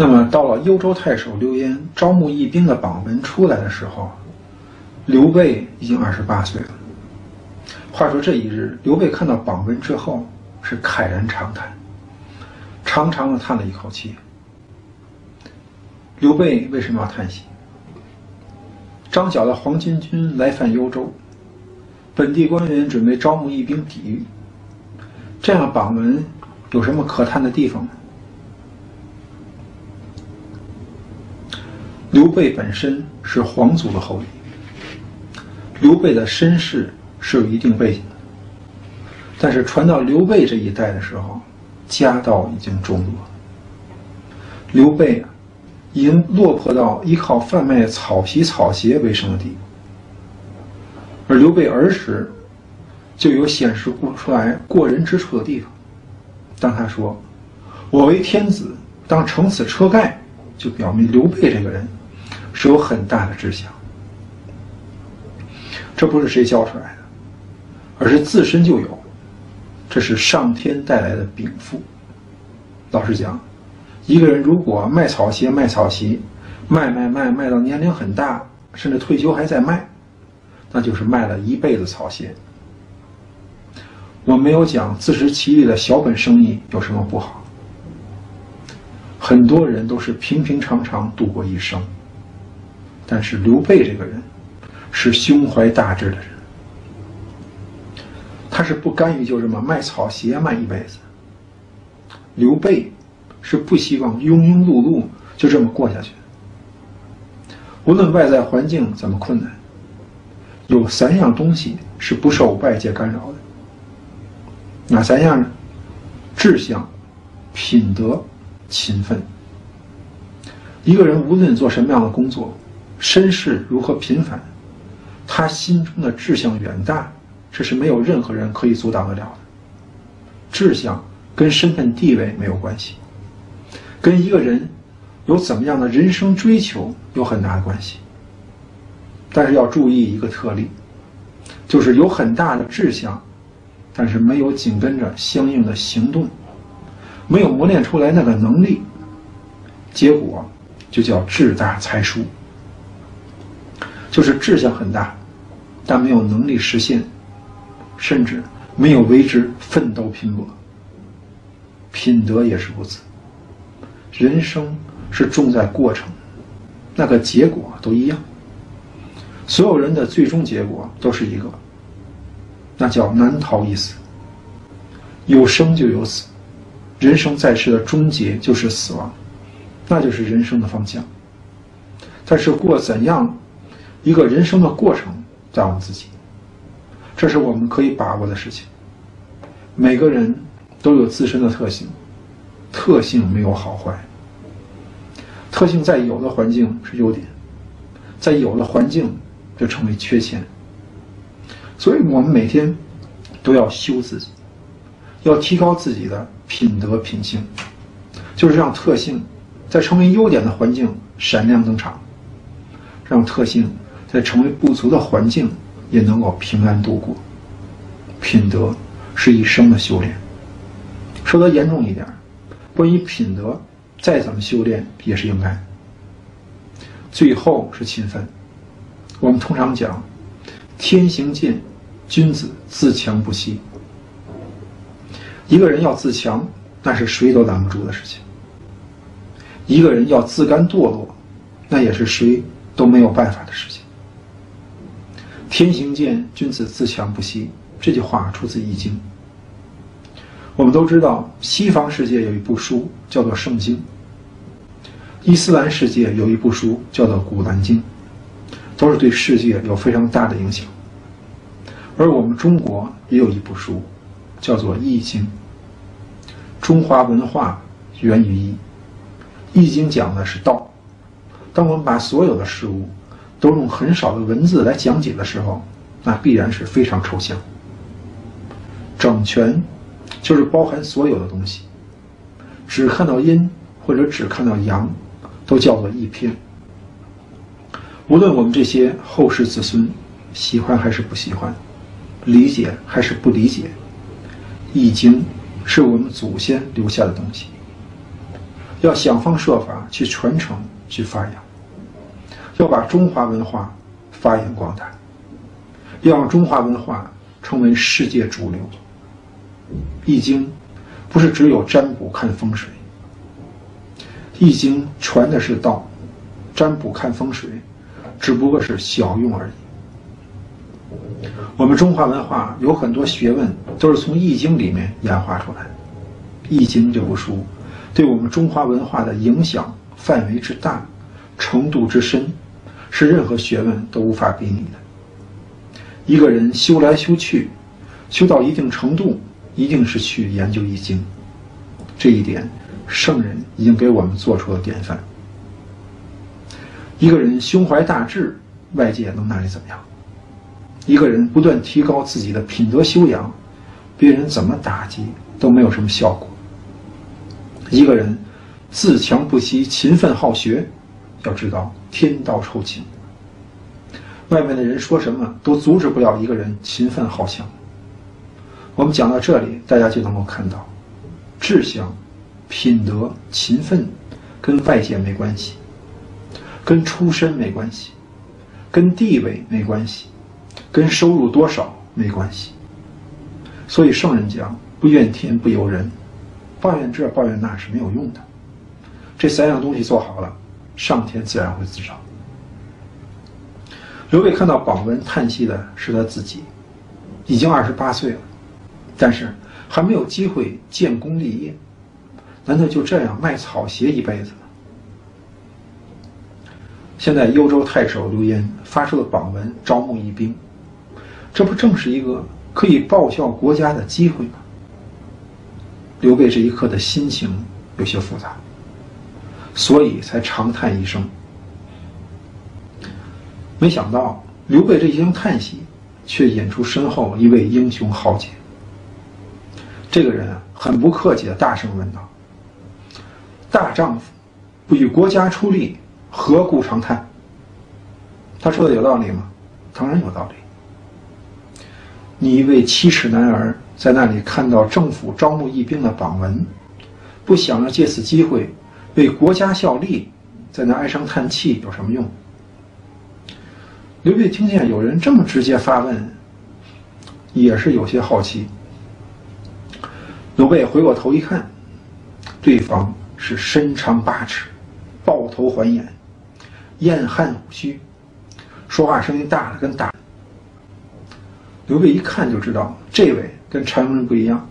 那么到了幽州太守刘焉招募义兵的榜文出来的时候，刘备已经二十八岁了。话说这一日，刘备看到榜文之后是慨然长叹，长长的叹了一口气。刘备为什么要叹息？张角的黄巾军来犯幽州，本地官员准备招募义兵抵御。这样的榜文有什么可叹的地方呢？刘备本身是皇族的后裔，刘备的身世是有一定背景的，但是传到刘备这一代的时候，家道已经中落，刘备啊。已经落魄到依靠贩卖草皮草鞋为生的地步，而刘备儿时就有显示不出来过人之处的地方。当他说“我为天子，当乘此车盖”，就表明刘备这个人是有很大的志向。这不是谁教出来的，而是自身就有，这是上天带来的禀赋。老实讲。一个人如果卖草鞋、卖草鞋，卖卖卖卖到年龄很大，甚至退休还在卖，那就是卖了一辈子草鞋。我没有讲自食其力的小本生意有什么不好，很多人都是平平常常度过一生，但是刘备这个人是胸怀大志的人，他是不甘于就这么卖草鞋卖一辈子。刘备。是不希望庸庸碌碌就这么过下去。无论外在环境怎么困难，有三样东西是不受外界干扰的。哪三样呢？志向、品德、勤奋。一个人无论做什么样的工作，身世如何平凡，他心中的志向远大，这是没有任何人可以阻挡得了的。志向跟身份地位没有关系。跟一个人有怎么样的人生追求有很大的关系，但是要注意一个特例，就是有很大的志向，但是没有紧跟着相应的行动，没有磨练出来那个能力，结果就叫志大才疏，就是志向很大，但没有能力实现，甚至没有为之奋斗拼搏，品德也是如此。人生是重在过程，那个结果都一样。所有人的最终结果都是一个，那叫难逃一死。有生就有死，人生在世的终结就是死亡，那就是人生的方向。但是过怎样一个人生的过程，在我们自己，这是我们可以把握的事情。每个人都有自身的特性。特性没有好坏，特性在有的环境是优点，在有的环境就成为缺陷。所以我们每天都要修自己，要提高自己的品德品性，就是让特性在成为优点的环境闪亮登场，让特性在成为不足的环境也能够平安度过。品德是一生的修炼，说得严重一点。关于品德，再怎么修炼也是应该。最后是勤奋。我们通常讲，天行健，君子自强不息。一个人要自强，那是谁都拦不住的事情；一个人要自甘堕落，那也是谁都没有办法的事情。天行健，君子自强不息。这句话出自《易经》。我们都知道，西方世界有一部书叫做《圣经》，伊斯兰世界有一部书叫做《古兰经》，都是对世界有非常大的影响。而我们中国也有一部书，叫做《易经》。中华文化源于易，《易经》讲的是道。当我们把所有的事物都用很少的文字来讲解的时候，那必然是非常抽象。整全。就是包含所有的东西，只看到阴或者只看到阳，都叫做一篇。无论我们这些后世子孙喜欢还是不喜欢，理解还是不理解，《易经》是我们祖先留下的东西。要想方设法去传承、去发扬，要把中华文化发扬光大，要让中华文化成为世界主流。《易经》不是只有占卜看风水，《易经》传的是道，占卜看风水只不过是小用而已。我们中华文化有很多学问都是从《易经》里面演化出来，《易经》这部书对我们中华文化的影响范围之大、程度之深，是任何学问都无法比拟的。一个人修来修去，修到一定程度，一定是去研究《易经》，这一点圣人已经给我们做出了典范。一个人胸怀大志，外界能拿你怎么样？一个人不断提高自己的品德修养，别人怎么打击都没有什么效果。一个人自强不息、勤奋好学，要知道天道酬勤，外面的人说什么都阻止不了一个人勤奋好强。我们讲到这里，大家就能够看到，志向、品德、勤奋跟外界没关系，跟出身没关系，跟地位没关系。跟收入多少没关系，所以圣人讲不怨天不尤人，抱怨这抱怨那是没有用的。这三样东西做好了，上天自然会自找。刘备看到榜文，叹息的是他自己，已经二十八岁了，但是还没有机会建功立业，难道就这样卖草鞋一辈子吗？现在幽州太守刘焉发出了榜文，招募义兵。这不正是一个可以报效国家的机会吗？刘备这一刻的心情有些复杂，所以才长叹一声。没想到刘备这一声叹息，却引出身后一位英雄豪杰。这个人啊，很不客气的大声问道：“大丈夫不与国家出力，何故长叹？”他说的有道理吗？当然有道理。你一位七尺男儿在那里看到政府招募义兵的榜文，不想着借此机会为国家效力，在那唉声叹气有什么用？刘备听见有人这么直接发问，也是有些好奇。刘备回过头一看，对方是身长八尺、抱头环眼、燕汉虎须，说话声音大的跟大。刘备一看就知道这位跟常人不一样，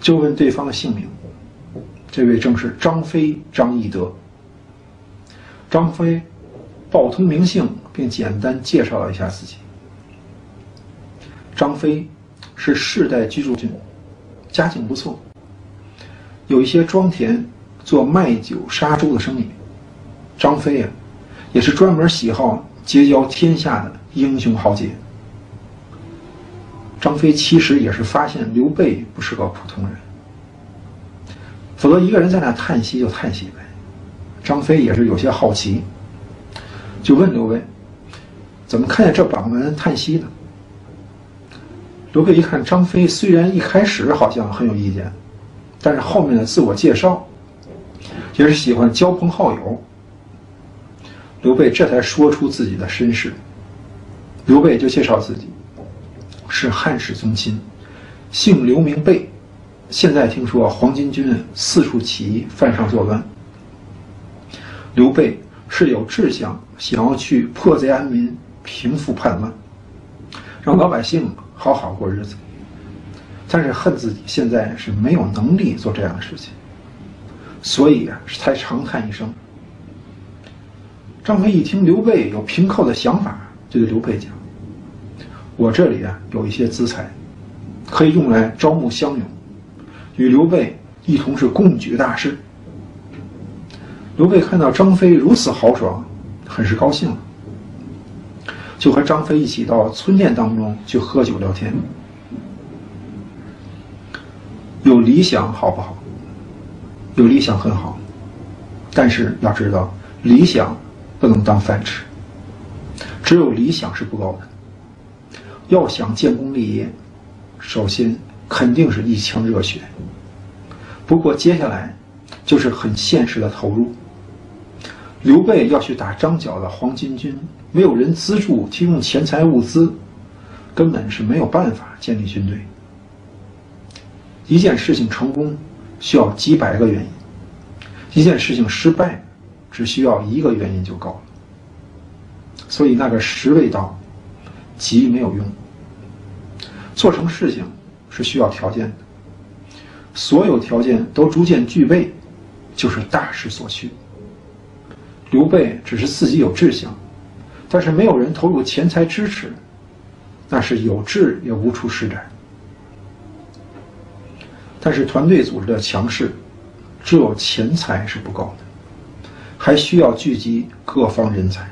就问对方的姓名。这位正是张飞张翼德。张飞报通名姓，并简单介绍了一下自己。张飞是世代居住郡，家境不错，有一些庄田，做卖酒杀猪的生意。张飞呀，也是专门喜好结交天下的英雄豪杰。张飞其实也是发现刘备不是个普通人，否则一个人在那叹息就叹息呗。张飞也是有些好奇，就问刘备：“怎么看见这榜文叹息呢？”刘备一看张飞，虽然一开始好像很有意见，但是后面的自我介绍也是喜欢交朋好友。刘备这才说出自己的身世，刘备就介绍自己。是汉室宗亲，姓刘名备。现在听说黄巾军四处起义，犯上作乱。刘备是有志向，想要去破贼安民，平复叛乱，让老百姓好好过日子。但是恨自己现在是没有能力做这样的事情，所以啊，才长叹一声。张飞一听刘备有平寇的想法，就对刘备讲。我这里啊有一些资财，可以用来招募乡勇，与刘备一同是共举大事。刘备看到张飞如此豪爽，很是高兴，就和张飞一起到村店当中去喝酒聊天。有理想好不好？有理想很好，但是要知道，理想不能当饭吃，只有理想是不够的。要想建功立业，首先肯定是一腔热血。不过接下来就是很现实的投入。刘备要去打张角的黄巾军，没有人资助提供钱财物资，根本是没有办法建立军队。一件事情成功需要几百个原因，一件事情失败只需要一个原因就够了。所以那个十味道，急没有用。做成事情是需要条件的，所有条件都逐渐具备，就是大势所趋。刘备只是自己有志向，但是没有人投入钱财支持，那是有志也无处施展。但是团队组织的强势，只有钱财是不够的，还需要聚集各方人才。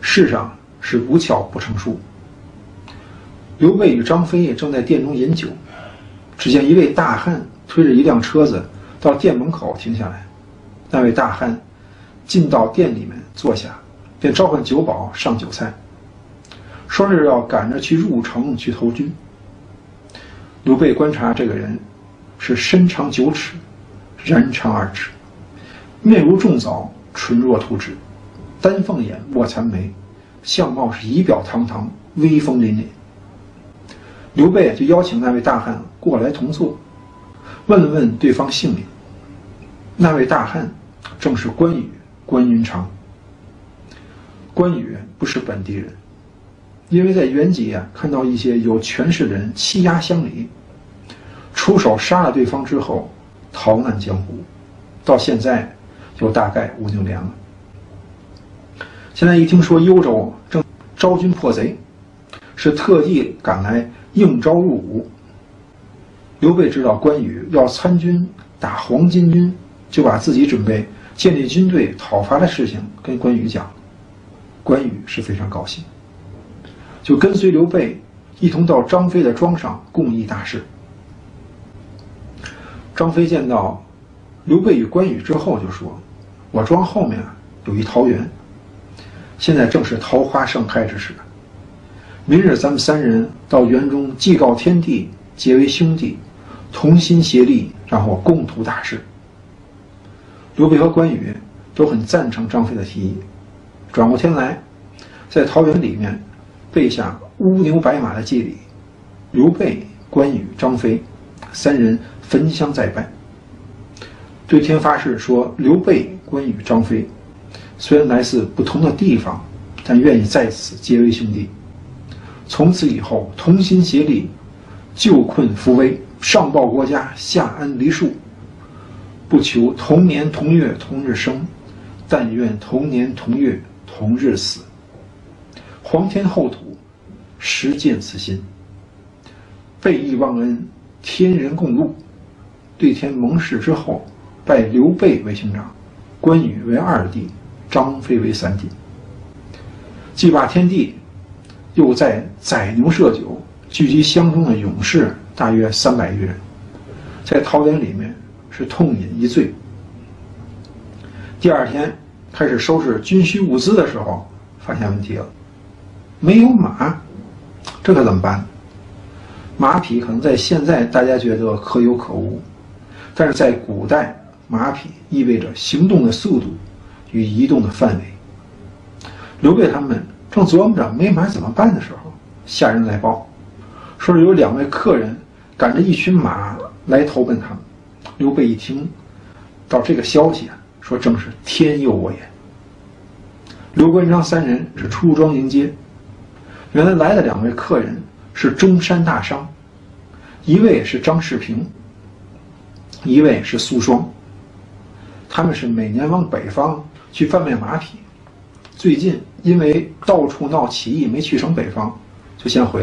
世上是无巧不成书。刘备与张飞正在店中饮酒，只见一位大汉推着一辆车子到店门口停下来。那位大汉进到店里面坐下，便召唤酒保上酒菜，说是要赶着去入城去投军。刘备观察这个人，是身长九尺，髯长二尺，面如重枣，唇若涂脂，丹凤眼，卧蚕眉，相貌是仪表堂堂，威风凛凛。刘备就邀请那位大汉过来同坐，问了问对方姓名。那位大汉正是关羽，关云长。关羽不是本地人，因为在原籍啊看到一些有权势的人欺压乡里，出手杀了对方之后，逃难江湖，到现在有大概五六年了。现在一听说幽州正招军破贼，是特地赶来。应召入伍。刘备知道关羽要参军打黄巾军，就把自己准备建立军队讨伐的事情跟关羽讲。关羽是非常高兴，就跟随刘备一同到张飞的庄上共议大事。张飞见到刘备与关羽之后，就说：“我庄后面有一桃园，现在正是桃花盛开之时。”明日咱们三人到园中祭告天地，结为兄弟，同心协力，然后共图大事。刘备和关羽都很赞成张飞的提议。转过天来，在桃园里面备下乌牛白马的祭礼。刘备、关羽、张飞三人焚香再拜，对天发誓说：刘备、关羽、张飞虽然来自不同的地方，但愿意在此结为兄弟。从此以后，同心协力，救困扶危，上报国家，下安黎庶。不求同年同月同日生，但愿同年同月同日死。皇天厚土，实践此心。备义忘恩，天人共戮。对天盟誓之后，拜刘备为兄长，关羽为二弟，张飞为三弟。祭罢天地。又在宰牛设酒，聚集乡中的勇士大约三百余人，在桃园里面是痛饮一醉。第二天开始收拾军需物资的时候，发现问题了，没有马，这可怎么办？马匹可能在现在大家觉得可有可无，但是在古代，马匹意味着行动的速度与移动的范围。刘备他们。正琢磨着没马怎么办的时候，下人来报，说是有两位客人赶着一群马来投奔他们。刘备一听到这个消息啊，说正是天佑我也。刘关张三人是出庄迎接。原来来的两位客人是中山大商，一位是张世平，一位是苏双。他们是每年往北方去贩卖马匹。最近因为到处闹起义，没去成北方，就先回来。